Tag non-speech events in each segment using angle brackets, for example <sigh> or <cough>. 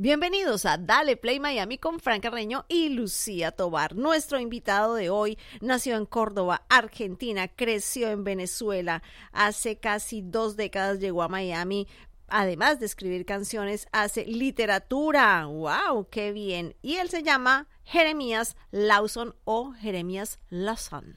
Bienvenidos a Dale Play Miami con Frank Carreño y Lucía Tobar. Nuestro invitado de hoy nació en Córdoba, Argentina, creció en Venezuela. Hace casi dos décadas llegó a Miami. Además de escribir canciones, hace literatura. ¡Wow! ¡Qué bien! Y él se llama Jeremías Lawson o Jeremías Lawson.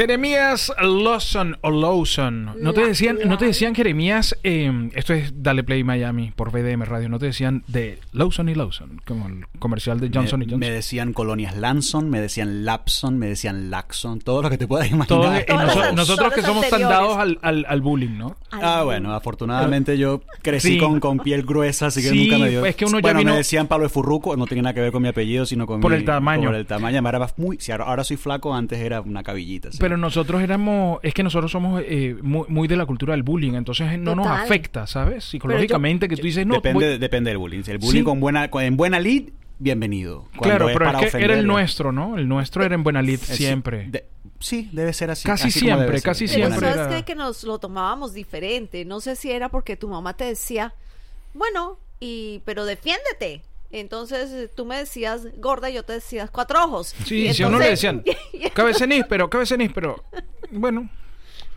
Jeremías Lawson o Lawson. No te decían, no te decían Jeremías, eh, esto es Dale Play Miami por VDM Radio, no te decían de Lawson y Lawson, como el comercial de Johnson me, y Johnson. Me decían colonias Lanson, me decían Lapson, me decían Laxon, todo lo que te puedas imaginar. Todo- eh, nosotros que somos tan dados al, al- al bullying, ¿no? Ah, bueno, afortunadamente yo crecí Sí. con, con piel gruesa, así que Sí, nunca me dio. es que uno ya bueno, vino- me decían Pablo de Furruco, no tenía nada que ver con mi apellido, sino con Por mi- el tamaño. Por el tamaño, me era muy. Si ahora, ahora soy flaco, antes era una cabillita. sí. Pero nosotros éramos, es que nosotros somos eh, muy, muy de la cultura del bullying, entonces no nos afecta, ¿sabes? Psicológicamente que tú dices, no, depende, voy- depende del bullying. Si el bullying Sí. con buena, con- en buena lead, bienvenido. Cuando claro, es pero para es que era el nuestro, ¿no? El nuestro era en buena lid eh, siempre. de- sí, debe ser así. Casi así siempre, ser, casi Pero siempre lid. sabes era- que nos lo tomábamos diferente. No sé si era porque tu mamá te decía, bueno, y pero defiéndete. Entonces eh, tú me decías gorda y yo te decía cuatro ojos. Sí, Y si a uno le decían, <laughs> cabeceníspero, cabeceníspero. Bueno,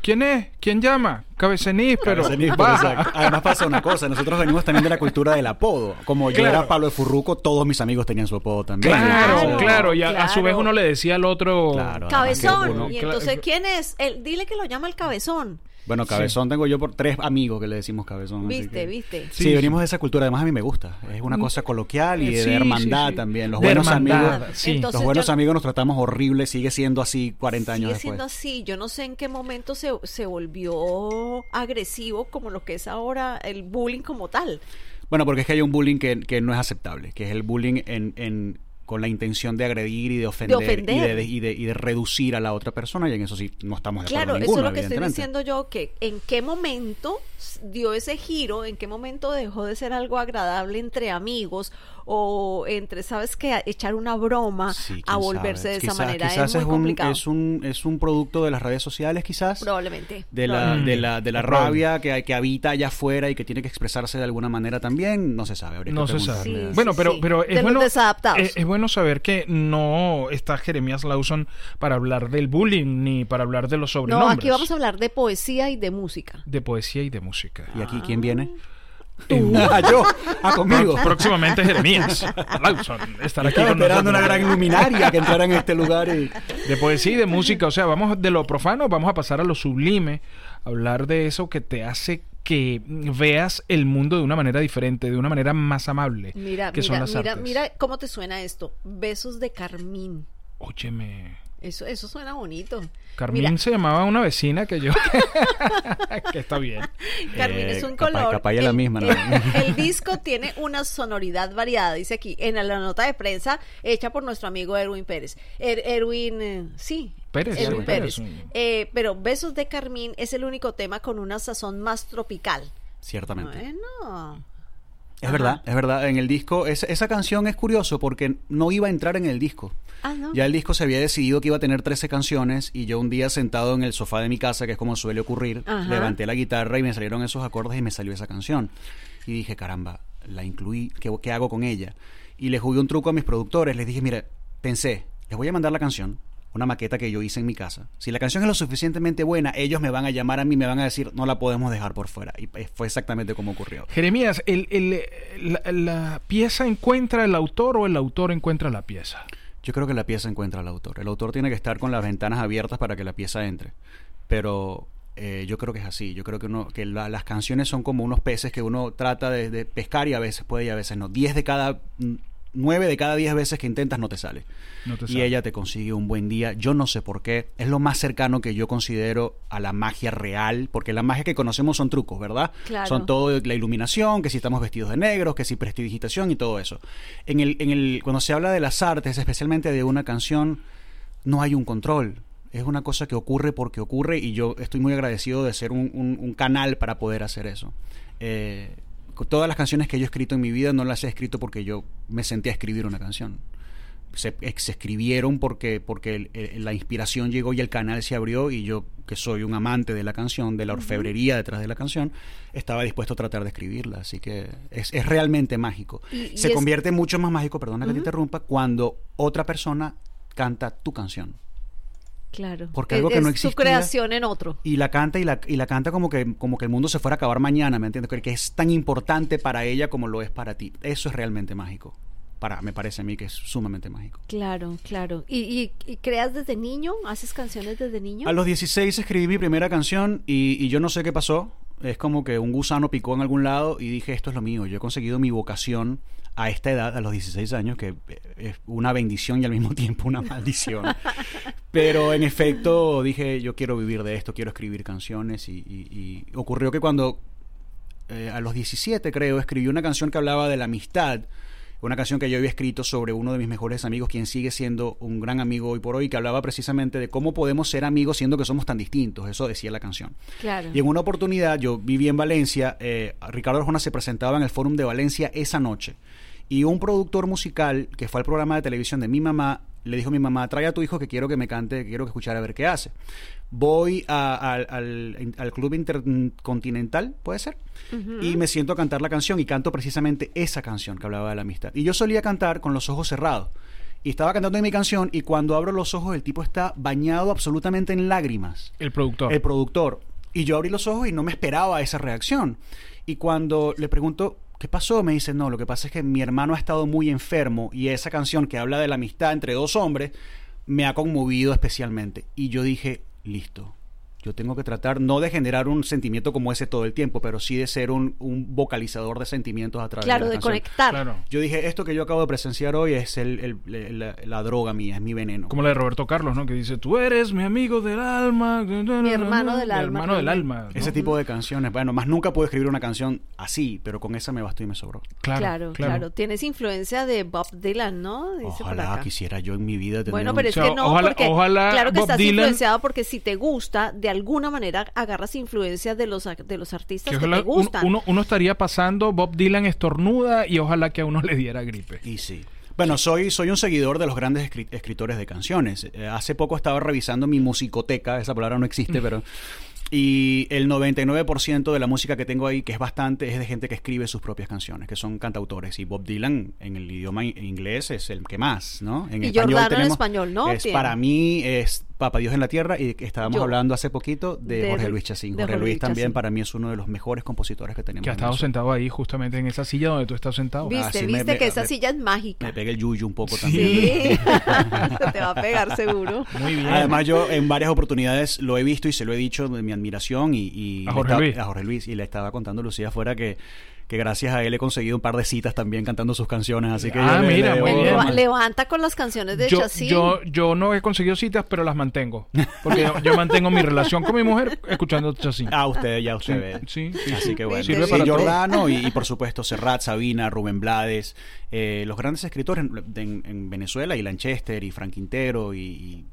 ¿quién es? ¿Quién llama? Cabeceníspero. Cabeceníspero, Va. exacto. Además pasa una cosa, nosotros venimos también de la cultura del apodo. Como yo era Pablo de Furruco, todos mis amigos tenían su apodo también. Claro, Claro, claro, y a, a su vez uno le decía al otro... Claro. Cabezón. Uno- y entonces, ¿quién es? El, dile que lo llama el cabezón. Bueno, cabezón tengo yo por tres amigos que le decimos cabezón. así Viste, que- viste. Sí, Sí, venimos de esa cultura. Además, a mí me gusta. Es una cosa coloquial y de hermandad sí, sí. también. Los De buenos hermandad, amigos. sí. Entonces, los buenos yo- amigos nos tratamos horrible. Sigue siendo así 40 años Sigue después. siendo así. Yo no sé en qué momento se, se volvió agresivo como lo que es ahora el bullying como tal. Bueno, porque es que hay un bullying que, que no es aceptable, que es el bullying en, en- con la intención de agredir y de ofender, ofender. Y, de, y de- y de reducir a la otra persona, y en eso sí no estamos de acuerdo Claro, eso es lo que estoy diciendo yo, que en qué momento dio ese giro, en qué momento dejó de ser algo agradable entre amigos o entre, ¿sabes qué? Echar una broma Sí, a volverse sabe. de esa manera Quizás es muy un, complicado. es, un, es un producto de las redes sociales, quizás. Probablemente. De la, probablemente. de la, de la rabia que, que habita allá afuera y que tiene que expresarse de alguna manera también, no se sabe. habría que No se sabe. Sí, bueno, pero, sí. pero es bueno, desadaptados. es, es bueno saber que no está Jeremías Lawson para hablar del bullying ni para hablar de los No, sobrenombres. aquí vamos a hablar de poesía y de música. De poesía y de música. ¿Y aquí quién viene? Eh, ah, yo. Ah, conmigo. Pró- Próximamente Jeremías Lawson estará aquí con esperando una gran luminaria que entrara en este lugar y... De poesía y de música, o sea, vamos de lo profano, vamos a pasar a lo sublime, hablar de eso que te hace que veas el mundo de una manera diferente, de una manera más amable. Mira, que mira, son las mira, artes. mira cómo te suena esto. Besos de Carmín. Óyeme, Eso, eso suena bonito. Carmín Mira, se llamaba una vecina que yo... <laughs> que está bien. Carmín Eh, es un capaz- color. capaz es la El- misma, ¿no? El, el disco tiene una sonoridad variada, dice aquí, en la nota de prensa hecha por nuestro amigo Erwin Pérez. Er- Erwin, eh, sí. Pérez, Erwin Erwin Pérez. Eh, pero Besos de Carmín es el único tema con una sazón más tropical. Ciertamente. Bueno. Es Ajá. verdad, es verdad. En el disco, es- esa canción es curioso porque no iba a entrar en el disco. Ah, ¿no? Ya el disco se había decidido que iba a tener 13 canciones y yo un día sentado en el sofá de mi casa, que es como suele ocurrir, Ajá. levanté la guitarra y me salieron esos acordes y me salió esa canción. Y dije, caramba, la incluí, ¿qué, qué hago con ella? Y le jugué un truco a mis productores, les dije, mira, pensé, les voy a mandar la canción, una maqueta que yo hice en mi casa. Si la canción es lo suficientemente buena, ellos me van a llamar a mí, me van a decir, no la podemos dejar por fuera. Y eh, fue exactamente como ocurrió. Jeremías, el, el- la, la pieza encuentra el autor o el autor encuentra la pieza? Yo creo que la pieza encuentra al autor. El autor tiene que estar con las ventanas abiertas para que la pieza entre. Pero eh, yo creo que es así. Yo creo que, uno, que la- las canciones son como unos peces que uno trata de, de pescar y a veces puede y a veces no. Diez de cada... mm, Nueve de cada diez veces que intentas no te sale. No te y sale. ella te consigue un buen día. Yo no sé por qué. Es lo más cercano que yo considero a la magia real. Porque la magia que conocemos son trucos, ¿verdad? Claro. Son todo la iluminación, que si estamos vestidos de negros, que si prestidigitación y todo eso. En el, en el, cuando se habla de las artes, especialmente de una canción, no hay un control. Es una cosa que ocurre porque ocurre y yo estoy muy agradecido de ser un, un- un canal para poder hacer eso. Eh, todas las canciones que yo he escrito en mi vida no las he escrito porque yo me senté a escribir una canción. Se, eh, se escribieron porque, porque el- el- la inspiración llegó y el canal se abrió y yo, que soy un amante de la canción, de la orfebrería detrás de la canción, estaba dispuesto a tratar de escribirla. Así que es, es realmente mágico. Y- y se es- convierte mucho más mágico, perdona que te interrumpa, cuando otra persona canta tu canción. Claro. Porque Es- algo que no tu existía- creación en otro. Y la canta y la, y la canta como que, como que el mundo se fuera a acabar mañana, ¿me entiendes? Que- Que es tan importante para ella como lo es para ti. Eso es realmente mágico. Para, me parece a mí que es sumamente mágico. Claro, claro. ¿Y, y, y creas desde niño? ¿Haces canciones desde niño? A los 16 escribí mi primera canción y, y yo no sé qué pasó. Es como que un gusano picó en algún lado y dije, esto es lo mío. Yo he conseguido mi vocación a esta edad, a los 16 años, que es una bendición y al mismo <laughs> tiempo una maldición. Pero en efecto dije, yo quiero vivir de esto, quiero escribir canciones y, y- y ocurrió que cuando eh, a los 17 creo escribí una canción que hablaba de la amistad, una canción que yo había escrito sobre uno de mis mejores amigos, quien sigue siendo un gran amigo hoy por hoy, que hablaba precisamente de cómo podemos ser amigos siendo que somos tan distintos, eso decía la canción. Claro. Y en una oportunidad, yo viví en Valencia, eh, Ricardo Arjona se presentaba en el Fórum de Valencia esa noche. Y un productor musical que fue al programa de televisión de mi mamá, le dijo a mi mamá, trae a tu hijo que quiero que me cante, que quiero que escuchara a ver qué hace. Voy a- al, al- al Club Intercontinental, puede ser, y me siento a cantar la canción y canto precisamente esa canción que hablaba de la amistad. Y yo solía cantar con los ojos cerrados. Y estaba cantando en mi canción y cuando abro los ojos el tipo está bañado absolutamente en lágrimas El productor. el productor. Y yo abrí los ojos y no me esperaba esa reacción. Y cuando le pregunto, ¿qué pasó? Me dice, no, lo que pasa es que mi hermano ha estado muy enfermo y esa canción que habla de la amistad entre dos hombres me ha conmovido especialmente. Y yo dije, listo. Yo tengo que tratar no de generar un sentimiento como ese todo el tiempo, pero sí de ser un, un vocalizador de sentimientos a través claro, de la de canción. conectar. Claro. Yo dije, esto que yo acabo de presenciar hoy es el, el- la, la droga mía, es mi veneno. Como la de Roberto Carlos, ¿no? Que dice, tú eres mi amigo del alma. Mi hermano del Mi alma hermano del alma. ¿no? Ese tipo de canciones. Bueno, más nunca puedo escribir una canción así, pero con esa me bastó y me sobró. Claro, Claro, claro, Tienes influencia de Bob Dylan, ¿no? Dice por Ojalá acá. quisiera yo en mi vida tener Bueno, un- pero es O sea, que no, ojalá- porque ojalá claro que Bob estás Dylan- influenciado porque si te gusta, de alguna manera agarras influencias de los, de los artistas Que te gustan. uno, uno estaría pasando, Bob Dylan estornuda y ojalá que a uno le diera gripe. Y sí. Bueno, soy, soy un seguidor de los grandes escri- escritores de canciones. Eh, hace poco estaba revisando mi musicoteca, esa palabra no existe, <laughs> pero... Y el 99% de la música que tengo ahí, que es bastante, es de gente que escribe sus propias canciones, que son cantautores. Y Bob Dylan en el idioma in- inglés es el que más, ¿no? En Y Giordano en español, ¿no? Es, para mí es Papa Dios en la Tierra y estábamos Yo. hablando hace poquito de, De- Jorge Luis Chacín. Jorge Jorge Luis Luis también Chacín. para mí es uno de los mejores compositores que tenemos. Que ha estado sentado ahí justamente en esa silla donde tú estás sentado. Viste, Ah, sí, viste me- que me- esa me- silla es mágica. Me pegué el yuyu un poco Sí. también. Sí, <laughs> <laughs> se te va a pegar seguro. Muy bien. Además, yo en varias oportunidades lo he visto y se lo he dicho de mi admiración y, y A Jorge estaba- Luis. a Jorge Luis y le estaba contando a Lucía afuera que, que gracias a él he conseguido un par de citas también cantando sus canciones, así que Ah, yo mira, le muy bien. Levanta con las canciones de yo, Chacín. yo, yo no he conseguido citas, pero las mantengo. Porque yo, yo mantengo mi relación con mi mujer escuchando Chacín. Ah, usted, ya usted Sí, ve. sí, sí, Así que bueno. Sirve Sí, para todo. Giordano y, y, por supuesto Serrat, Sabina, Rubén Blades, eh, los grandes escritores en, en- en Venezuela y Lanchester y Frank Quintero y,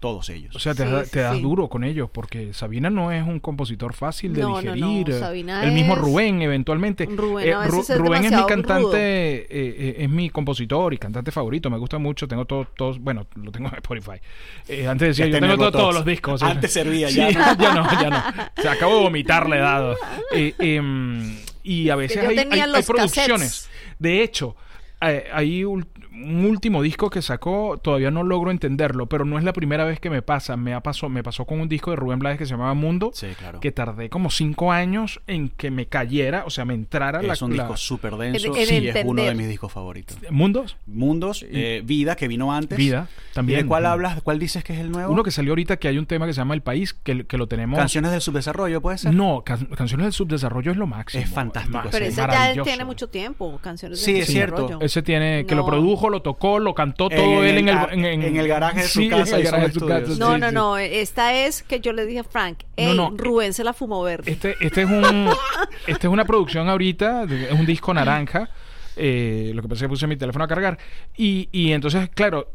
todos ellos. O sea, te, Sí, da- sí, te das sí. duro con ellos, porque Sabina no es un compositor fácil de No, no, no. digerir. Sabina El mismo es- Rubén, eventualmente. Rubén Eh, es Rubén es mi cantante, eh, eh, es mi compositor y cantante favorito. Me gusta mucho. Tengo todos, todos bueno, lo tengo en Spotify. Eh, antes decía, Ya yo tengo todos los discos. Antes servía, Sí, ya <laughs> no. ya no, ya no. Se acabo de vomitar la edad. Eh, em, y a veces hay, hay- hay producciones. De hecho, hay ul- un último disco que sacó, todavía no logro entenderlo, pero no es la primera vez que me pasa. Me, ha pasó, me pasó con un disco de Rubén Blades que se llamaba Mundo, Sí, claro. que tardé como cinco años en que me cayera, o sea, me entrara la... es un la- disco súper denso En- en sí, es uno de mis discos favoritos. ¿Mundos? Mundos, eh, Vida, que vino antes. Vida, también. ¿Y de cuál hablas? ¿Cuál dices que es el nuevo? Uno que salió ahorita que hay un tema que se llama El País, que, que lo tenemos... Canciones del subdesarrollo, ¿puede ser? No, can- Canciones del Subdesarrollo es lo máximo. Es fantástico Pero es ese ya tiene mucho tiempo, canciones Sí, de es cierto. Ese tiene, que No. lo produjo, lo tocó, lo cantó En todo él en el, en, en- en el garaje de su Sí, casa en el hizo garaje de los su casa. estudios. No, sí, no, sí. no. Esta es que yo le dije a Frank, No, hey, no. Rubén se la fumó verde. Este, este es un, <laughs> este es una producción ahorita, es un disco naranja. eh, lo que pasa es que puse mi teléfono a cargar. Y, y entonces, claro,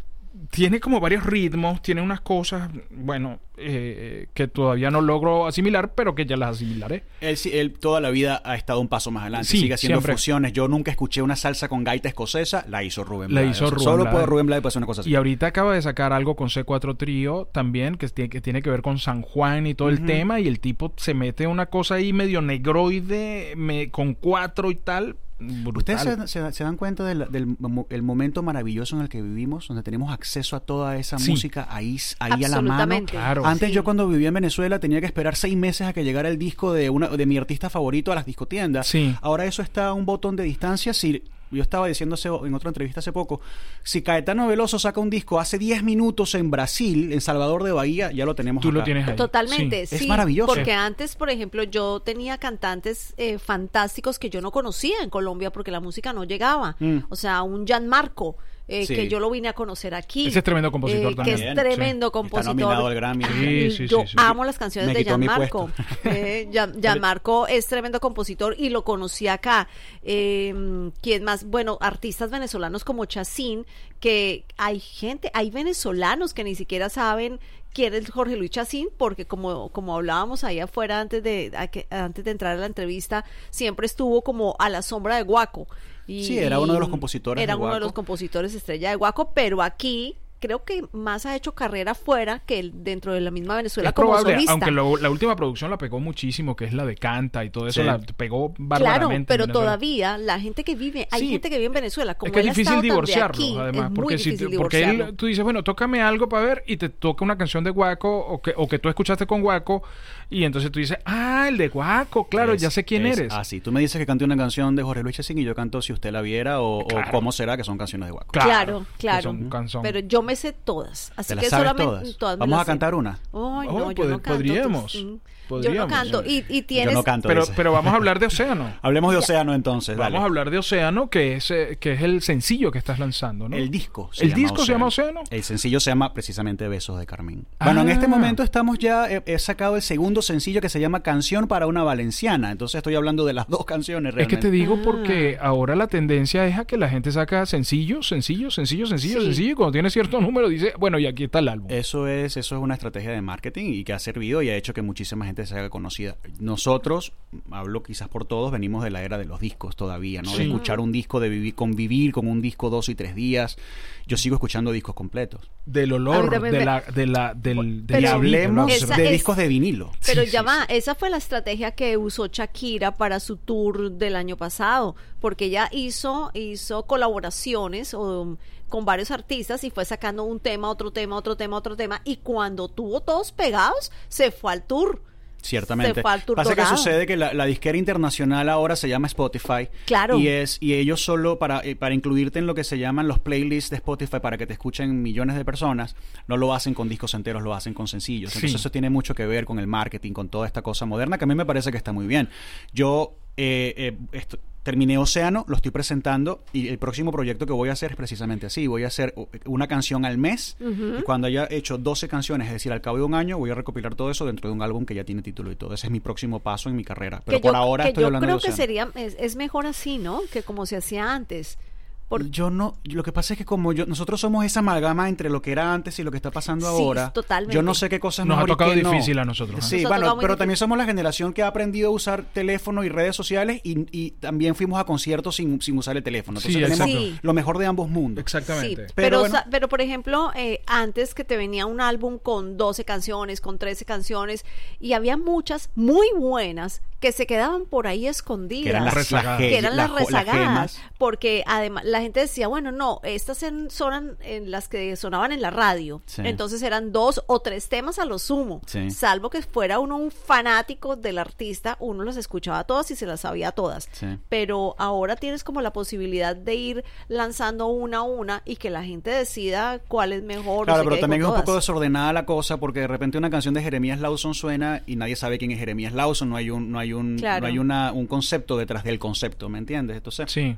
tiene como varios ritmos, tiene unas cosas, bueno, eh, que todavía no logro asimilar, pero que ya las asimilaré. Él, él toda la vida ha estado un paso más adelante. Sí, Sigue haciendo siempre. fusiones. Yo nunca escuché una salsa con gaita escocesa. La hizo Rubén La hizo Rubén Solo puede Rubén Blades hacer una cosa así. Y ahorita acaba de sacar algo con C4 Trío también, que tiene, que tiene que ver con San Juan y todo el tema, y el tipo se mete una cosa ahí medio negroide, me- con cuatro y tal. Brutal. ¿Ustedes se, se- se dan cuenta del, del mo- el momento maravilloso en el que vivimos, donde tenemos acceso a toda esa Sí. música ahí, ahí a la mano? Claro. Antes Sí. yo cuando vivía en Venezuela tenía que esperar seis meses a que llegara el disco de una de mi artista favorito a las discotiendas. Sí. Ahora eso está a un botón de distancia. Si yo estaba diciendo hace- en otra entrevista hace poco, si Caetano Veloso saca un disco hace 10 minutos en Brasil, en Salvador de Bahía, ya lo tenemos Tú lo tienes ahí. Totalmente, Sí. sí. Es maravilloso. Porque antes, por ejemplo, yo tenía cantantes eh, fantásticos que yo no conocía en Colombia porque la música no llegaba. Mm. O sea, un Gianmarco, eh, Sí. que yo lo vine a conocer aquí. Ese es tremendo compositor eh, también. Que es Sí. tremendo Está compositor. nominado al Grammy. Sí, sí, yo sí, sí. amo las canciones Me de Gianmarco. <laughs> Eh, Gian- Gianmarco es tremendo compositor y lo conocí acá. Eh, ¿Quién más? Bueno, artistas venezolanos como Chacín, que hay gente, hay venezolanos que ni siquiera saben quién es Jorge Luis Chacín, porque como, como hablábamos ahí afuera antes de, a que- antes de entrar a la entrevista, siempre estuvo como a la sombra de Guaco. Y, Sí, era uno de los compositores Era de uno de los compositores estrella de Guaco, pero aquí creo que más ha hecho carrera fuera que dentro de la misma Venezuela Es como probable, solista. aunque lo- la última producción la pegó muchísimo, que es la de Canta y todo eso, Sí. la pegó Claro, bárbaramente. en pero todavía la gente que vive, hay Sí. gente que vive en Venezuela, como es que es él difícil divorciarlo, aquí, además, es muy porque, si difícil tú- porque él, tú dices, bueno, tócame algo para ver y te toca una canción de Guaco o que, o que tú escuchaste con Guaco y entonces tú dices, ah, el de Guaco, claro, Es- ya sé quién es eres. Así, tú me dices que cante una canción de Jorge Luis Chacín y yo canto Si usted la viera o, o. Cómo será, que son canciones de Guaco. Claro, claro. son canción. Pero yo me sé todas, así ¿Te las que sabes solamente todas? Vamos a sé. cantar una. Ay, Oh, no, yo pod- no canto. podríamos, tú- Yo no canto. Y, y tienes Yo no canto. pero, pero vamos a hablar de Océano. <laughs> Hablemos de Océano entonces. Vamos dale. a hablar de Océano, que es, eh, que es el sencillo que estás lanzando, ¿no? El disco. ¿El disco se llama Océano? El sencillo se llama precisamente Besos de Carmen. Bueno, en este Ah. momento estamos ya, he, he sacado el segundo sencillo que se llama Canción para una Valenciana. Entonces estoy hablando de las dos canciones Es que realmente. te digo Ah. porque ahora la tendencia es a que la gente saca sencillo, sencillo, sencillo, sencillo, Sí. sencillo, y cuando tiene cierto número dice, bueno, y aquí está el álbum. Eso es, eso es una estrategia de marketing y que ha servido y ha hecho que muchísima gente se haga conocida. Nosotros, hablo quizás por todos, venimos de la era de los discos todavía, ¿no? De escuchar un disco, de vivir, convivir con un disco dos y tres días. Yo sigo escuchando discos completos. Del olor, de me- la, de la, del, del hablemos de es- discos de vinilo. Pero Sí, ya sí, va, esa fue la estrategia que usó Shakira para su tour del año pasado, porque ella hizo, hizo colaboraciones o, con varios artistas y fue sacando un tema, otro tema, otro tema, otro tema, y cuando tuvo todos pegados, se fue al tour. Ciertamente. Se fue al tour Pasa que dorado. sucede que la, la disquera internacional ahora se llama Spotify. Claro. Y es y ellos solo para, eh, para incluirte en lo que se llaman los playlists de Spotify para que te escuchen millones de personas, no lo hacen con discos enteros, lo hacen con sencillos. Sí. Entonces eso tiene mucho que ver con el marketing, con toda esta cosa moderna que a mí me parece que está muy bien. Yo eh, eh, esto- terminé Océano, lo estoy presentando y el próximo proyecto que voy a hacer es precisamente así. Voy a hacer una canción al mes y cuando haya hecho 12 canciones, es decir, al cabo de un año, voy a recopilar todo eso dentro de un álbum que ya tiene título y todo. Ese es mi próximo paso en mi carrera. Pero que por yo, ahora que estoy yo hablando creo de que sería, es, es mejor así, ¿no? Que como se hacía antes. Por- Yo no, lo que pasa es que como yo, nosotros somos esa amalgama entre lo que era antes y lo que está pasando Sí, ahora. totalmente. Yo no sé qué cosas Nos ha y tocado no. difícil a nosotros, ¿eh? Sí, Nos bueno, pero difícil. también somos la generación que ha aprendido a usar teléfono y redes sociales y, y también fuimos a conciertos sin, sin usar el teléfono. Entonces Sí, tenemos. Sí. lo mejor de ambos mundos. Exactamente. Sí, Pero pero, bueno. sa- pero por ejemplo, eh, antes que te venía un álbum con 12 canciones, con 13 canciones, y había muchas muy buenas que se quedaban por ahí escondidas. Que eran las, que eran las rezagadas, porque además la gente decía, bueno, no, estas en- sonan en las que sonaban en la radio, Sí. entonces eran dos o tres temas a lo sumo, Sí. salvo que fuera uno un fanático del artista, uno las escuchaba todas y se las sabía todas, Sí. pero ahora tienes como la posibilidad de ir lanzando una a una y que la gente decida cuál es mejor. o Claro, pero también es un poco desordenada la cosa porque de repente una canción de Jeremías Lawson suena y nadie sabe quién es Jeremías Lawson, no hay un no hay un Claro. no hay una, un concepto detrás del concepto, ¿me entiendes? Entonces, Sí.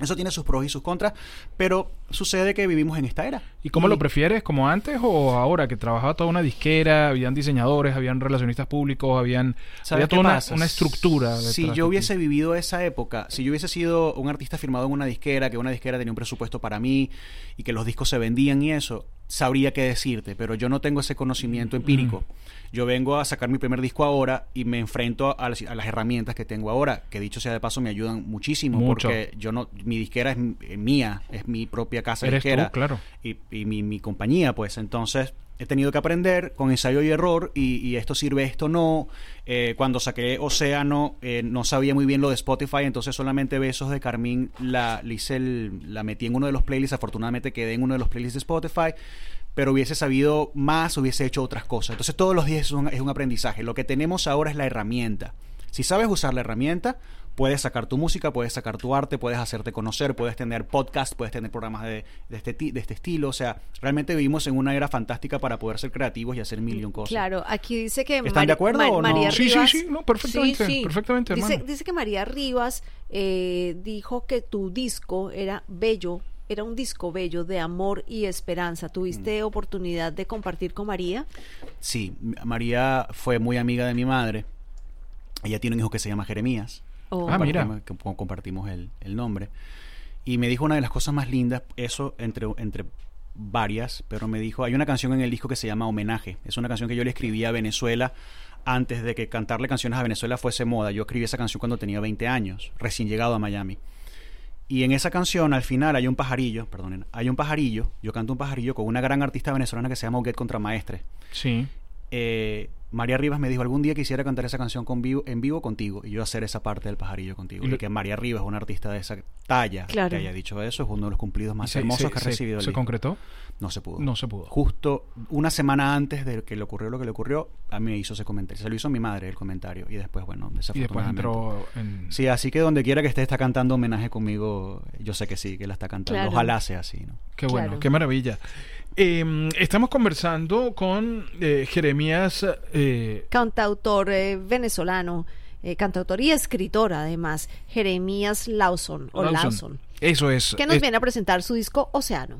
Eso tiene sus pros y sus contras, pero sucede que vivimos en esta era. ¿Y cómo Y- lo prefieres? ¿Como antes o ahora que trabajaba toda una disquera, habían diseñadores, habían relacionistas públicos, habían ¿Sabes había toda una, una estructura? Si yo ti? hubiese vivido esa época, si yo hubiese sido un artista firmado en una disquera, que una disquera tenía un presupuesto para mí y que los discos se vendían y eso, sabría qué decirte, pero yo no tengo ese conocimiento empírico. Yo vengo a sacar mi primer disco ahora y me enfrento a las, a las herramientas que tengo ahora, que dicho sea de paso me ayudan muchísimo Mucho. porque yo no mi disquera es eh, mía, es mi propia casa Eres tú, disquera claro. y, y mi, mi compañía, pues entonces he tenido que aprender con ensayo y error y, y esto sirve, esto no. Eh, cuando saqué Océano eh, no sabía muy bien lo de Spotify, entonces solamente Besos de Carmín la, la metí en uno de los playlists, afortunadamente quedé en uno de los playlists de Spotify. Pero hubiese sabido más, hubiese hecho otras cosas. Entonces todos los días es un, es un aprendizaje. Lo que tenemos ahora es la herramienta. Si sabes usar la herramienta, puedes sacar tu música, puedes sacar tu arte, puedes hacerte conocer, puedes tener podcast, puedes tener programas de, de este, de este estilo. O sea, realmente vivimos en una era fantástica para poder ser creativos y hacer mil y un cosas. Claro, aquí dice que ¿Están Mari- de acuerdo Ma- o no? María Sí, sí, Rivas. sí, no, perfectamente, Sí, sí. perfectamente, Dice, que María Rivas eh, dijo que tu disco era bello, era un disco bello de amor y esperanza. ¿Tuviste Mm. oportunidad de compartir con María? Sí, María fue muy amiga de mi madre. Ella tiene un hijo que se llama Jeremías. O- Ah, mira. Compartimos- que co- compartimos el, el nombre. Y me dijo una de las cosas más lindas, eso entre, entre varias, pero me dijo, hay una canción en el disco que se llama Homenaje. Es una canción que yo le escribí a Venezuela antes de que cantarle canciones a Venezuela fuese moda. Yo escribí esa canción cuando tenía 20 años, recién llegado a Miami. Y en esa canción, al final, hay un pajarillo, perdonen, hay un pajarillo, yo canto un pajarillo con una gran artista venezolana que se llama Uguet Contramaestre. Sí. Eh, María Rivas me dijo algún día quisiera cantar esa canción con vivo, en vivo contigo y yo hacer esa parte del pajarillo contigo. Y Y, lo- que María Rivas, una artista de esa talla, Claro. que haya dicho eso, es uno de los cumplidos más ¿Y se- hermosos se- que ha se- recibido el ¿Se concretó? No se pudo. No se pudo. Justo una semana antes de que le ocurrió lo que le ocurrió, a mí me hizo ese comentario. Se lo hizo mi madre el comentario y después, bueno, Y después desafortunadamente. entró en... Sí, así que donde quiera que esté está cantando homenaje conmigo, yo sé que sí, que la está cantando. Claro. Ojalá sea así, ¿no? Qué bueno, Claro. qué maravilla. Eh, estamos conversando con eh, Jeremías eh, cantautor eh, venezolano, eh, cantautor y escritor además, Jeremías Lawson o Lawson. Lawson, Eso es. que nos es- viene a presentar su disco Océano.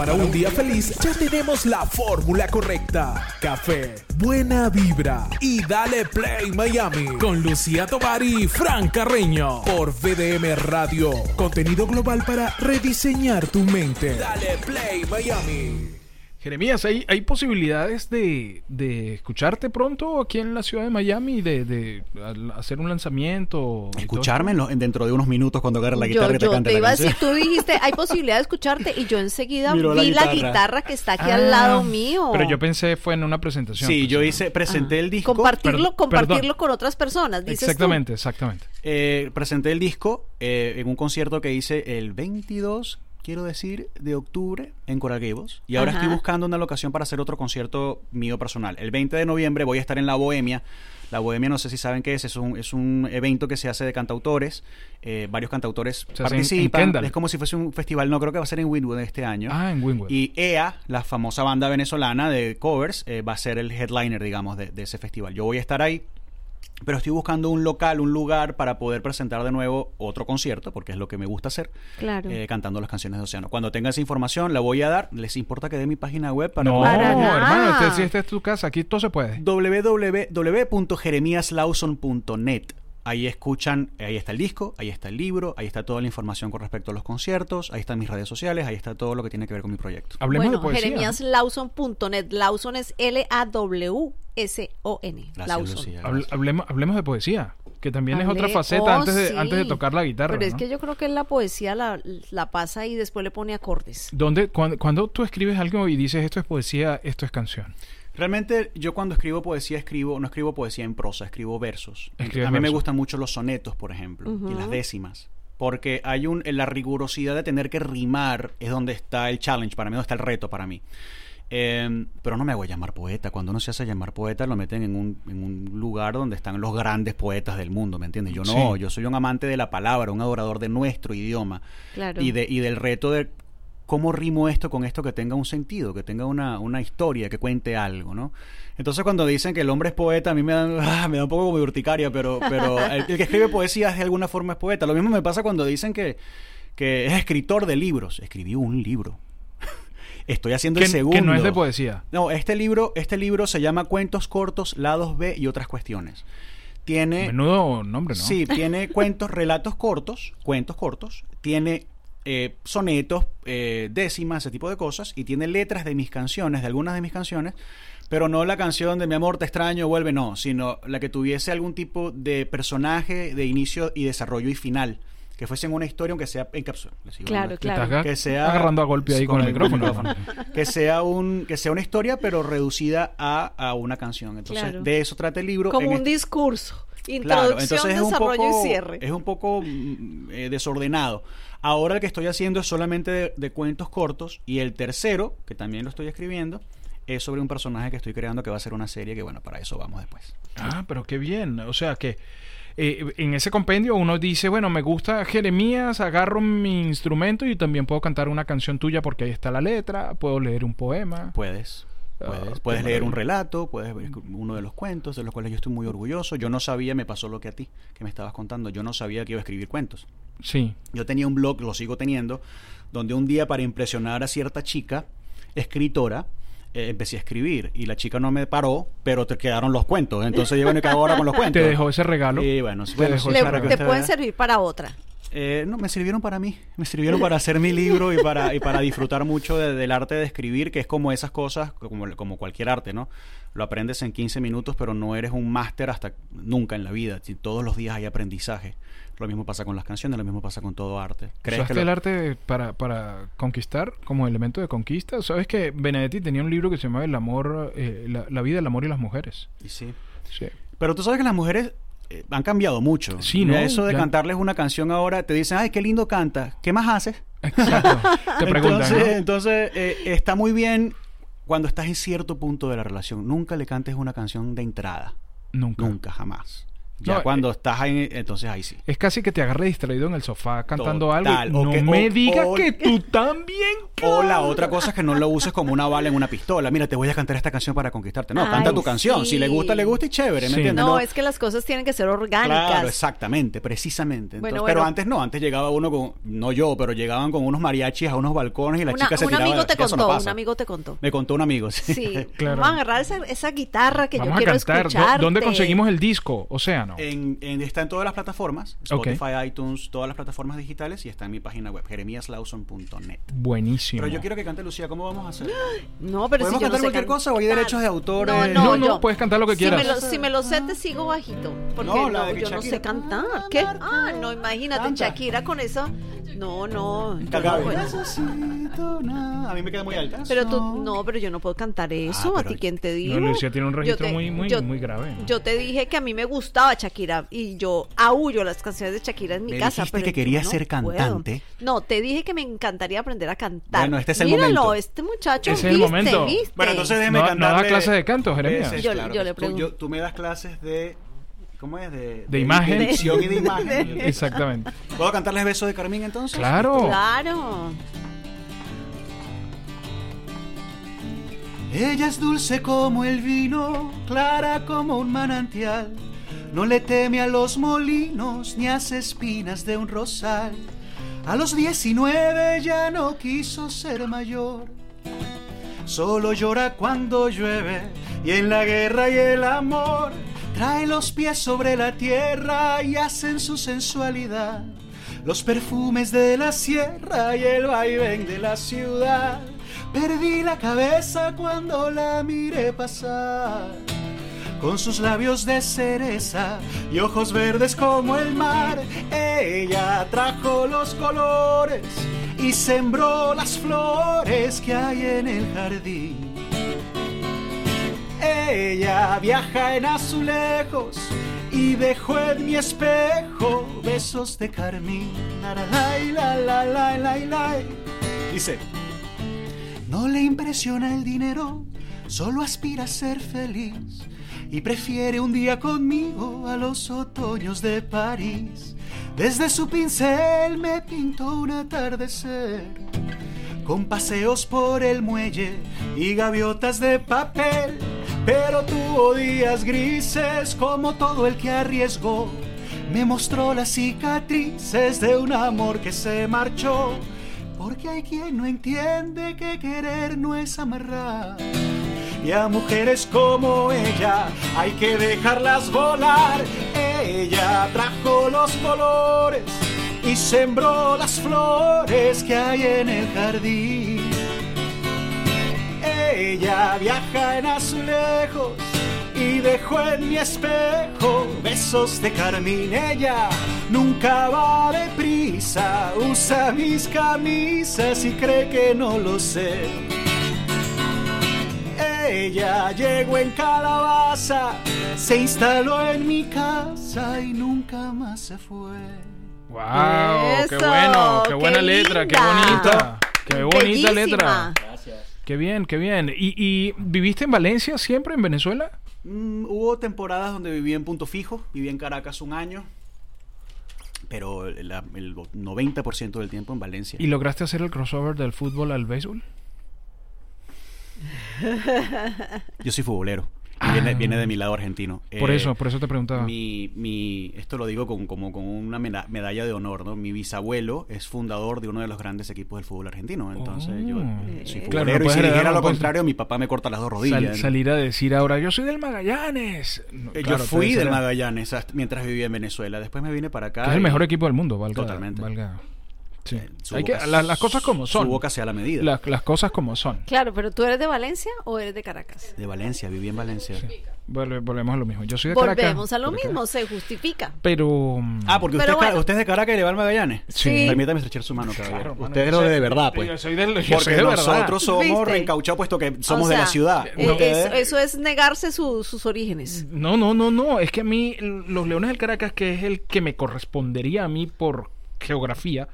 Para un día feliz ya tenemos la fórmula correcta. Café, buena vibra y dale play Miami con Lucía Tobar y Fran Carreño por VDM Radio. Contenido global para rediseñar tu mente. Dale play Miami. Jeremías, ¿hay, hay posibilidades de, de escucharte pronto aquí en la ciudad de Miami, de, de hacer un lanzamiento? Escucharme en- dentro de unos minutos cuando agarre la Yo, guitarra y te yo cante te la iba a decir, tú dijiste, hay posibilidad de escucharte y yo enseguida Miró vi la la guitarra. que está aquí Ah, al lado mío. Pero yo pensé fue en una presentación. Sí, pues, yo ¿no? hice, presenté el disco. compartirlo, compartirlo perdón. con otras personas, dices tú. Exactamente, exactamente. Eh, presenté el disco eh, en un concierto que hice el 22, quiero decir, de octubre en Coral Gables. Y ahora Ajá. estoy buscando una locación para hacer otro concierto mío personal. El 20 de noviembre voy a estar en La Bohemia. La Bohemia, no sé si saben qué es, es un, es un evento que se hace de cantautores. eh, varios cantautores participan. Es como si fuese un festival, no creo que va a ser en Winwood este año. Ah, en Wingwood. Y EA, la famosa banda venezolana de covers, eh, va a ser el headliner, digamos, de, de ese festival. Yo voy a estar ahí, pero estoy buscando un local, un lugar para poder presentar de nuevo otro concierto, porque es lo que me gusta hacer, Claro. eh, cantando las canciones de Océano. Cuando tenga esa información, la voy a dar. ¿Les importa que dé mi página web para no, Para hermano, este, si esta es tu casa, aquí todo se puede. www.jeremiaslawson.net. Ahí escuchan, ahí está el disco, ahí está el libro, ahí está toda la información con respecto a los conciertos, ahí están mis redes sociales, ahí está todo lo que tiene que ver con mi proyecto. Hablemos bueno, de poesía. jeremiaslawson.net. Lawson es L-A-W-S-O-N. Hablemos, hablemos de poesía, que también es otra faceta Oh, antes, de, sí. antes de tocar la guitarra. Pero es ¿no? que yo creo que la poesía la, la pasa y después le pone acordes. ¿Dónde, cuando, cuando tú escribes algo y dices esto es poesía, esto es canción? Realmente yo cuando escribo poesía escribo no escribo poesía en prosa, escribo versos. A mí me gustan mucho los sonetos, por ejemplo, y las décimas. Porque hay un en la rigurosidad de tener que rimar es donde está el challenge para mí, donde está el reto para mí. Eh, pero no me voy a llamar poeta. Cuando uno se hace llamar poeta, lo meten en un, en un lugar donde están los grandes poetas del mundo, ¿me entiendes? Yo no, Sí. yo soy un amante de la palabra, un adorador de nuestro idioma. Claro. Y, de, y del reto de cómo rimo esto con esto que tenga un sentido, que tenga una, una historia, que cuente algo, ¿no? Entonces cuando dicen que el hombre es poeta, a mí me da, <laughs> ah, me da un poco como de urticaria, pero, pero el, el que escribe poesía de alguna forma es poeta. Lo mismo me pasa cuando dicen que, que es escritor de libros. Escribí un libro. <laughs> Estoy haciendo Que, el segundo. que no es de poesía. No, este libro, este libro se llama Cuentos cortos, lados B y otras cuestiones. Tiene Menudo nombre, ¿no? Sí, tiene cuentos, relatos cortos, cuentos cortos, tiene eh, sonetos, eh, décimas, ese tipo de cosas, y tiene letras de mis canciones, de algunas de mis canciones, pero no la canción de Mi amor te extraño, vuelve, no, sino la que tuviese algún tipo de personaje de inicio y desarrollo y final, que fuese en una historia, aunque sea en cápsula. Le sigo Claro, claro. Que sea agarrando a golpe ahí con, el micrófono. que sea un que sea una historia pero reducida a, a una canción entonces Claro. de eso trata el libro Como En un este- discurso. Claro, entonces es un desarrollo poco, y cierre. es un poco eh, desordenado. Ahora el que estoy haciendo es solamente de, de cuentos cortos y el tercero, que también lo estoy escribiendo, es sobre un personaje que estoy creando que va a ser una serie que bueno, para eso vamos después. Ah, pero qué bien. O sea que eh, en ese compendio uno dice, bueno, me gusta Jeremías, agarro mi instrumento y también puedo cantar una canción tuya porque ahí está la letra, puedo leer un poema. Puedes. Ah, Puedes, puedes leer un relato, puedes ver uno de los cuentos de los cuales yo estoy muy orgulloso. Yo no sabía, me pasó lo que a ti, que me estabas contando, yo no sabía que iba a escribir cuentos. Sí. Yo tenía un blog, lo sigo teniendo, donde un día para impresionar a cierta chica, escritora, eh, empecé a escribir y la chica no me paró, pero te quedaron los cuentos. Entonces yo, bueno, ¿qué hago ahora con los <laughs> cuentos? Te dejó ese regalo. Y bueno, Te bueno, dejó ese Le- te pueden servir para otra. Eh, no, me sirvieron para mí, me sirvieron para hacer mi libro y para, y para disfrutar mucho de- del arte de escribir, que es como esas cosas, como, como cualquier arte, ¿no? Lo aprendes en 15 minutos, pero no eres un máster hasta nunca en la vida. Si Todos los días hay aprendizaje. Lo mismo pasa con las canciones, lo mismo pasa con todo arte. ¿Crees ¿Usaste que el arte para, para conquistar como elemento de conquista? ¿Sabes que Benedetti tenía un libro que se llamaba El amor, eh, la, la vida, el amor y las mujeres? Y sí. Sí. Pero tú sabes que las mujeres eh, han cambiado mucho. Sí, ¿no? Eso de Ya. cantarles una canción ahora, te dicen, ay, qué lindo canta. ¿Qué más haces? Exacto. <laughs> Te preguntan, entonces, ¿no? entonces eh, está muy bien cuando estás en cierto punto de la relación. Nunca le cantes una canción de entrada. Nunca. Nunca, jamás. Ya No, cuando estás ahí, entonces ahí sí. Es casi que te agarre distraído en el sofá cantando Total. algo. y O No que- me o- digas o- que tú también. O la otra cosa es que no lo uses como una bala en una pistola. Mira, te voy a cantar esta canción para conquistarte. No, Ay, canta tu canción. sí. Si le gusta, le gusta y chévere, ¿me Sí. entiendes? No, es que las cosas tienen que ser orgánicas. Claro, exactamente, precisamente. Entonces, Bueno, Pero bueno. antes no, antes llegaba uno con, no yo, pero llegaban con unos mariachis a unos balcones y la Una- chica se un tiraba. amigo te "Ya eso no contó, pasa". un amigo te contó. Me contó un amigo, sí. Sí, <laughs> Claro. vamos a agarrar esa, esa guitarra que Vamos yo a quiero cantar. ¿Dó- escucharte. ¿Dónde conseguimos el disco? En, en- está en todas las plataformas. Spotify, iTunes, todas las plataformas digitales y está en mi página web, jeremiaslawson.net. Buenísimo. Pero yo quiero que cante Lucía, ¿cómo vamos a hacer? <gasps> No, pero si ¿Podemos no cantar sé cualquier can- cosa o hay derechos de autores? No, No, no, no, yo- puedes cantar lo que si quieras. Me lo, si me lo sé, te sigo bajito. Porque No, no, la de yo no sé Shakira- cantar. ¿Qué? Ah, no, imagínate, Canta. Shakira con eso. No, no. yo no puedo. Necesito nada. A mí me queda muy alta. Pero tú, no, pero yo no puedo cantar eso. Ah, ¿A ti quién te dijo? No, Lucía tiene un Yo registro te- muy, muy, yo- muy grave. ¿no? Yo te dije que a mí me gustaba Shakira y yo aúllo las canciones de Shakira en mi Me casa. dijiste pero que yo querías no ser puedo. cantante. No, te dije que me encantaría aprender a cantar. Bueno, este es el Míralo, momento. este muchacho Ese es el viste, momento. viste. Bueno, entonces déjeme No- no da clases de canto, Jeremías. Yo- claro. yo le Tú- pregunto. tú me das clases de... ¿Cómo es? De, De imagen. De dicción y de <laughs> imagen. <laughs> Exactamente. ¿Puedo cantarles Beso de Carmín entonces? Claro. Claro. Ella es dulce como el vino, clara como un manantial. No le teme a los molinos ni hace espinas de un rosal. A los 19 ya no quiso ser mayor. Solo llora cuando llueve y en la guerra y el amor trae los pies sobre la tierra y hacen su sensualidad. Los perfumes de la sierra y el vaivén de la ciudad. Perdí la cabeza cuando la miré pasar. Con sus labios de cereza y ojos verdes como el mar, ella trajo los colores y sembró las flores que hay en el jardín. Ella viaja en azulejos y dejó en mi espejo besos de carmín. La, la, la. Dice, no le impresiona el dinero, solo aspira a ser feliz y prefiere un día conmigo a los otoños de París. Desde su pincel me pintó un atardecer con paseos por el muelle y gaviotas de papel. Pero tuvo días grises como todo el que arriesgó. Me mostró las cicatrices de un amor que se marchó. Porque hay quien no entiende que querer no es amarrar. Y a mujeres como ella hay que dejarlas volar. Ella trajo los colores y sembró las flores que hay en el jardín. Ella viaja en azulejos y dejó en mi espejo besos de carmín. Ella nunca va deprisa, usa mis camisas y cree que no lo sé. Ella llegó en calabaza, se instaló en mi casa y nunca más se fue. ¡Wow! ¡Qué bueno! ¡Qué qué buena letra! ¡Qué bonita! ¡Qué bonita Bellísima. letra! ¡Qué bien, qué bien! ¿Y, y viviste en Valencia siempre, en Venezuela? Mm, hubo temporadas donde viví en punto fijo, viví en Caracas un año, pero el, la- el 90% del tiempo en Valencia. ¿Y lograste hacer el crossover del fútbol al béisbol? Yo soy futbolero. Y viene, viene de mi lado argentino. Ah. Por Eh, eso, por eso te preguntaba. Mi, mi, esto lo digo con, como con una medalla de honor, ¿no? Mi bisabuelo es fundador de uno de los grandes equipos del fútbol argentino. Entonces yo Oh. soy Eh. futbolero Claro, no y si heredar, dijera no lo puedes- contrario, mi papá me corta las dos Sal- rodillas. ¿no? salir a decir ahora, yo soy del Magallanes. No, Eh, claro, yo fui del Magallanes hasta- mientras vivía en Venezuela. Después me vine para acá. Es el mejor equipo del mundo, valga. Totalmente. valga. Sí. eh, Hay que, la- las cosas como son. Su boca sea la medida. Las, las cosas como son. Claro, pero ¿tú eres de Valencia o eres de Caracas? De Valencia, viví en Valencia. Volve- volvemos a lo mismo. Yo soy de Caracas. Volvemos a lo de mismo, se justifica. Pero. Ah, porque Pero usted, bueno. usted es de Caracas y le va al Magallanes. Sí. Permítame estrechar su mano, caballero. Claro, mano, usted es yo lo de verdad, yo pues. soy del- yo porque soy de verdad. nosotros somos ¿Viste? reencauchados puesto que somos O de sea, la ciudad. eh, Ustedes- eso, eso es negarse su- sus orígenes. No, no, no, no. Es que a mí, los Leones del Caracas, que es el que me correspondería a mí por geografía,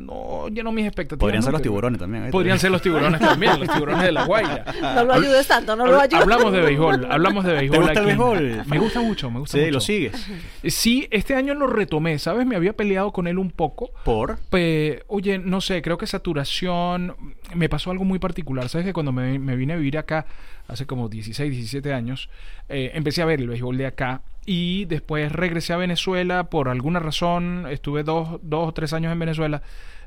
no llenó mis expectativas. Podrían ser los tiburones también. ¿eh? Podrían ser los tiburones también, los tiburones de la Guaira. <laughs> No lo ayudes tanto, no lo ayudes. Hablamos de béisbol, hablamos de béisbol. gusta el aquí. béisbol? Me gusta mucho, me gusta Sí, mucho. lo sigues. Sí, este año lo retomé, ¿sabes? Me había peleado con él un poco. Por. Pe- oye, no sé, creo que saturación. Me pasó algo muy particular. ¿Sabes que cuando me, me vine a vivir acá, hace como 16, 17 años, eh, empecé a ver el béisbol de acá y después regresé a Venezuela por alguna razón. Estuve dos, dos o tres años en Venezuela,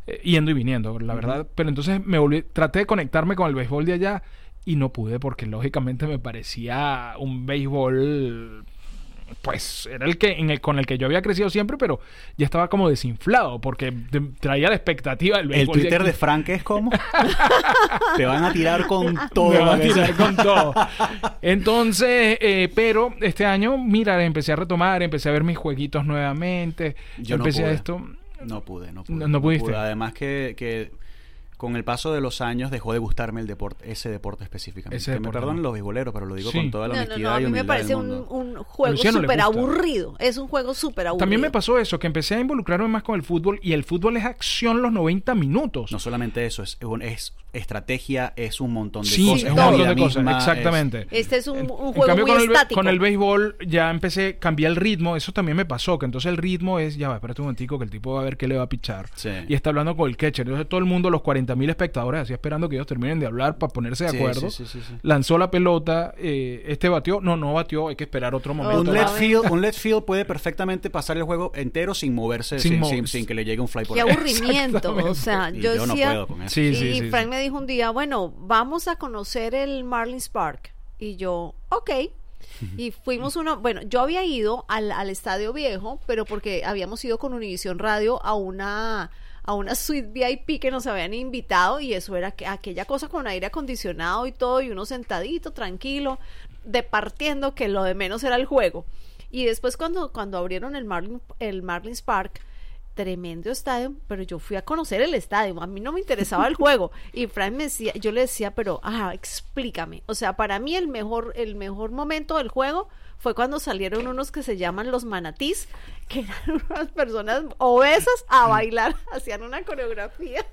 eh, yendo y viniendo, la verdad. Pero entonces me volví, traté de conectarme con el béisbol de allá y no pude porque lógicamente me parecía un béisbol pues era el que en el, con el que yo había crecido siempre, pero ya estaba como desinflado porque de- traía la expectativa del El Twitter aquí. de Frank es como. <laughs> Te van a tirar con todo. Me va a tirar con todo. Entonces, eh, pero este año, mira, empecé a retomar, empecé a ver mis jueguitos nuevamente. Yo no empecé a pude. esto. No pude, no pude. No- no pudiste. pude. Además que, que con el paso de los años dejó de gustarme el deporte, ese deporte específicamente. Ese que deporte, me perdonen ¿no? los beisboleros, pero lo digo Sí. con toda la No, no, honestidad no, a y mí me parece un, juego súper aburrido. Es un juego súper aburrido. También me pasó eso, que empecé a involucrarme más con el fútbol y el fútbol es acción los 90 minutos. No solamente eso, es, es estrategia, es un montón de Sí, cosas. es es un montón de cosas, misma, exactamente. Este es un, en juego cambio, muy con el, estático. con el béisbol ya empecé, cambié el ritmo, eso también me pasó, que entonces el ritmo es, ya va, espérate un momentico que el tipo va a ver qué le va a pichar. Sí. Y está hablando con el catcher. Entonces todo el mundo, los 40 mil espectadores, así esperando que ellos terminen de hablar para ponerse de Sí, acuerdo. sí, sí, sí, sí. Lanzó la pelota, eh, este batió, no, no batió, hay que esperar otro momento. Un left, field, un left field puede perfectamente pasar el juego entero sin moverse, Sin sin, mo- sin- sin que le llegue un fly por Qué ahí. aburrimiento. O sea, Y yo, yo no puedo con eso. Sí, y Frank sí. me dijo un día, bueno, vamos a conocer el Marlins Park. Y yo, ok. Y fuimos uno, bueno, yo había ido al, al Estadio Viejo, pero porque habíamos ido con Univisión Radio a una a una suite VIP que nos habían invitado y eso era que, aquella cosa con aire acondicionado y todo y uno sentadito, tranquilo, departiendo que lo de menos era el juego. Y después cuando, cuando abrieron el, Marlin, el Marlins Park, tremendo estadio, pero yo fui a conocer el estadio, a mí no me interesaba el <laughs> juego y Frank me decía, yo le decía, pero ajá, explícame. O sea, para mí el mejor el mejor momento del juego fue cuando salieron unos que se llaman los manatís, que eran <laughs> unas personas obesas a bailar, <laughs> hacían una coreografía.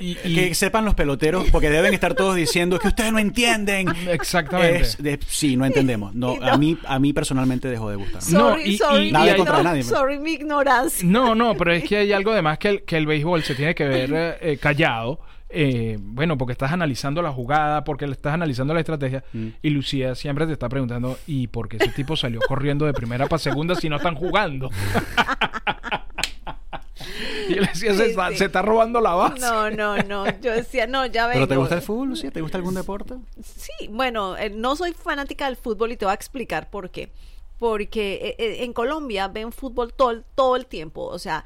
Y- y- Que sepan los peloteros, porque deben estar todos diciendo que ustedes no entienden. Exactamente. Es de- sí, no entendemos. No. <laughs> A, mí, a mí personalmente dejó de gustar. No, Sorry, y- sorry, y- Nada mi hay- contra nadie. sorry mi ignorancia. No, no, pero es que hay algo además que el, que el béisbol se tiene que ver eh, eh, callado. Eh, bueno, porque estás analizando la jugada, porque le estás analizando la estrategia. Mm. Y Lucía siempre te está preguntando, ¿y por qué ese tipo salió <laughs> corriendo de primera para segunda si no están jugando? <laughs> y yo le decía, se, Sí, está, sí. se está robando la base. No, no, no. Yo decía, no, ya vengo. ¿Pero te gusta el fútbol, Lucía? ¿Te gusta algún deporte? Sí, bueno, eh, no soy fanática del fútbol y te voy a explicar por qué. Porque eh, eh, en Colombia ven fútbol todo, el- todo el tiempo. O sea,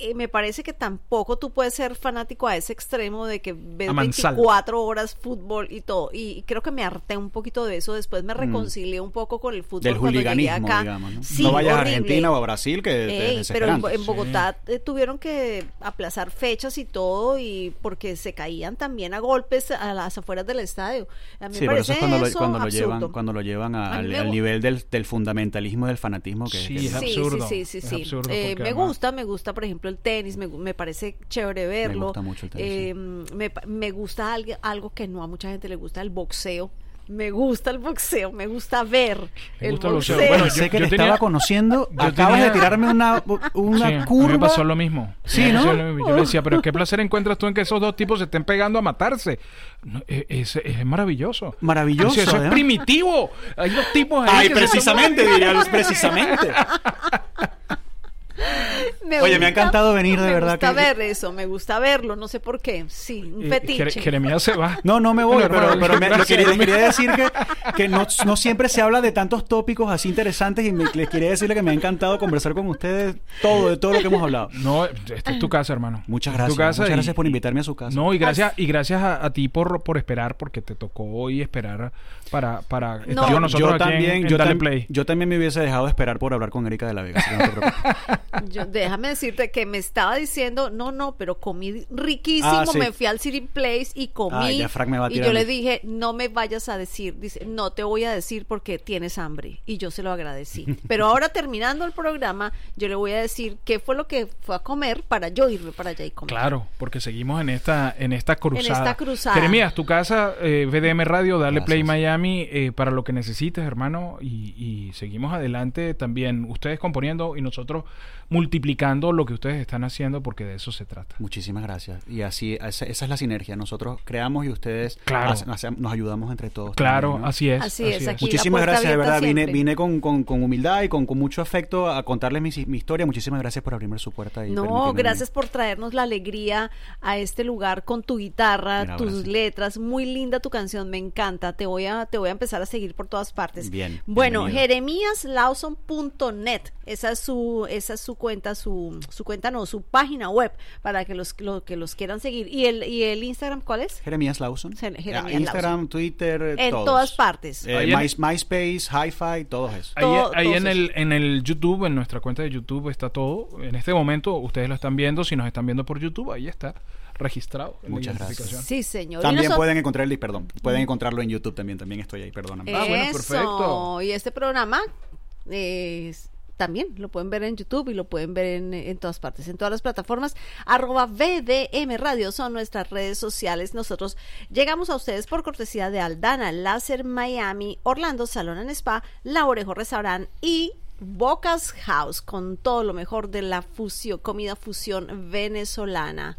eh, me parece que tampoco tú puedes ser fanático a ese extremo de que ves A mansalva. 24 horas fútbol y todo. Y creo que me harté un poquito de eso. Después me reconcilié un poco con el fútbol Mm. Del cuando llegué hooliganismo, acá. digamos, ¿no? Sí, no vayas a. Argentina o a Brasil, que Ey, es pero en, Bogotá eh, tuvieron que aplazar fechas y todo y porque se caían también a golpes a las afueras del estadio. A mí Sí, me pero eso es cuando lo, cuando lo llevan, cuando lo llevan a- A mí al, me al gu- nivel del, del fundamentalismo y del fanatismo que Sí, que- es Sí, absurdo, sí, sí, sí, es sí. absurdo Eh, me gusta, me gusta, por ejemplo, el tenis, me, me parece chévere verlo. gusta mucho el tenis, Eh, me, me gusta algo, algo que no a mucha gente le gusta, el boxeo. Me gusta el boxeo, me gusta ver Me el gusta el boxeo. boxeo. Bueno, yo- que yo te tenía- estaba conociendo. <laughs> yo Acabas tenía- de tirarme una, una Sí, a mí curva. me pasó lo mismo. Sí, Me ¿no? Yo le decía, pero qué <laughs> placer encuentras tú en que esos dos tipos se estén pegando a matarse. No, e- es, es maravilloso. Maravilloso, Eso es ¿eh? primitivo. Hay dos tipos ahí. Ay, precisamente, diría Luz, <laughs> <laughs> Oye, me ha encantado venir, de me verdad gusta que- ver eso, me gusta verlo, no sé por qué. Sí, un Eh, fetiche. Jere- Jeremías se va. <laughs> No, no me voy, pero, pero me- lo quería, quería decir que, que no, no siempre se habla de tantos tópicos así interesantes y me- les quería decirle que me ha encantado conversar con ustedes todo, de todo lo que hemos hablado. No, esta es tu casa, hermano. Muchas gracias. casa Muchas y- gracias por invitarme a su casa. No, y gracias, y gracias a, a ti por, por esperar, porque te tocó hoy esperar para, para estar No. con nosotros yo aquí también, en yo, Dale tam- Play. yo también me hubiese dejado esperar por hablar con Erika de la Vega. que no te. Yo- déjame decirte que me estaba diciendo, no, no, pero comí riquísimo, Ah, sí. me fui al City Place y comí. Ay, ya Frank me va y yo le dije, no me vayas a decir, dice, no te voy a decir porque tienes hambre. Y yo se lo agradecí. <laughs> Pero ahora terminando el programa, yo le voy a decir qué fue lo que fue a comer para yo irme para allá y comer. Claro, porque seguimos en esta en esta cruzada. esta cruzada. Jeremías, tu casa, eh, VDM Radio, Dale Play. Miami, eh, para lo que necesites, hermano, y, y seguimos adelante también, ustedes componiendo y nosotros multiplicando lo que ustedes están haciendo, porque de eso se trata. Muchísimas gracias. Y así, esa, esa es la sinergia. Nosotros creamos y ustedes Claro. nos ayudamos entre todos. Claro, también, ¿no? así es. Así es, aquí. Muchísimas gracias, de verdad. Vine, siempre. vine con, con- con humildad y con, con mucho afecto a contarles mi, mi historia. Muchísimas gracias por abrirme su puerta. Y No, gracias por traernos la alegría a este lugar con tu guitarra, Mira, tus letras, muy linda tu canción, me encanta. Te voy a te voy a empezar a seguir por todas partes. Bien, Bueno, jeremíaslawson.net, esa es su esa es su cuenta, su su cuenta no, su página web para que los lo- que los quieran seguir. ¿Y el y el Instagram cuál es? Jeremías Lawson. Jer- Ah, Jeremías Instagram, Lawson. Twitter, En todos. todas partes. Eh, Ahí en- My- MySpace, Hi-Fi, todos esos. Ahí, Todo- ahí en, el, en el YouTube, en nuestra cuenta de YouTube está todo. En este momento ustedes lo están viendo. Si nos están viendo por YouTube, ahí está registrado. Muchas gracias. Sí, señor. También nosotros- pueden encontrar el perdón, pueden encontrarlo en YouTube también, también estoy ahí, perdóname. Ah, bueno, Eso. perfecto. Y este programa es- también lo pueden ver en YouTube y lo pueden ver en, en todas partes, en todas las plataformas. Arroba VDM Radio son nuestras redes sociales. Nosotros llegamos a ustedes por cortesía de Aldana, Láser Miami, Orlando Salón and Spa, La Orejo Restaurant y Bocas House con todo lo mejor de la fusión, comida fusión venezolana.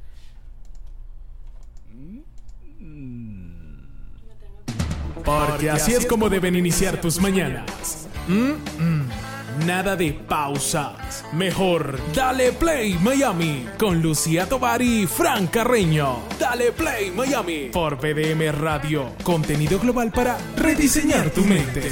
Porque así es como deben iniciar tus mañanas. Mm, mm. Nada de pausas. Mejor, dale play Miami con Lucía Tobar y Fran Carreño. Dale play Miami por BDM Radio. Contenido global para rediseñar tu mente.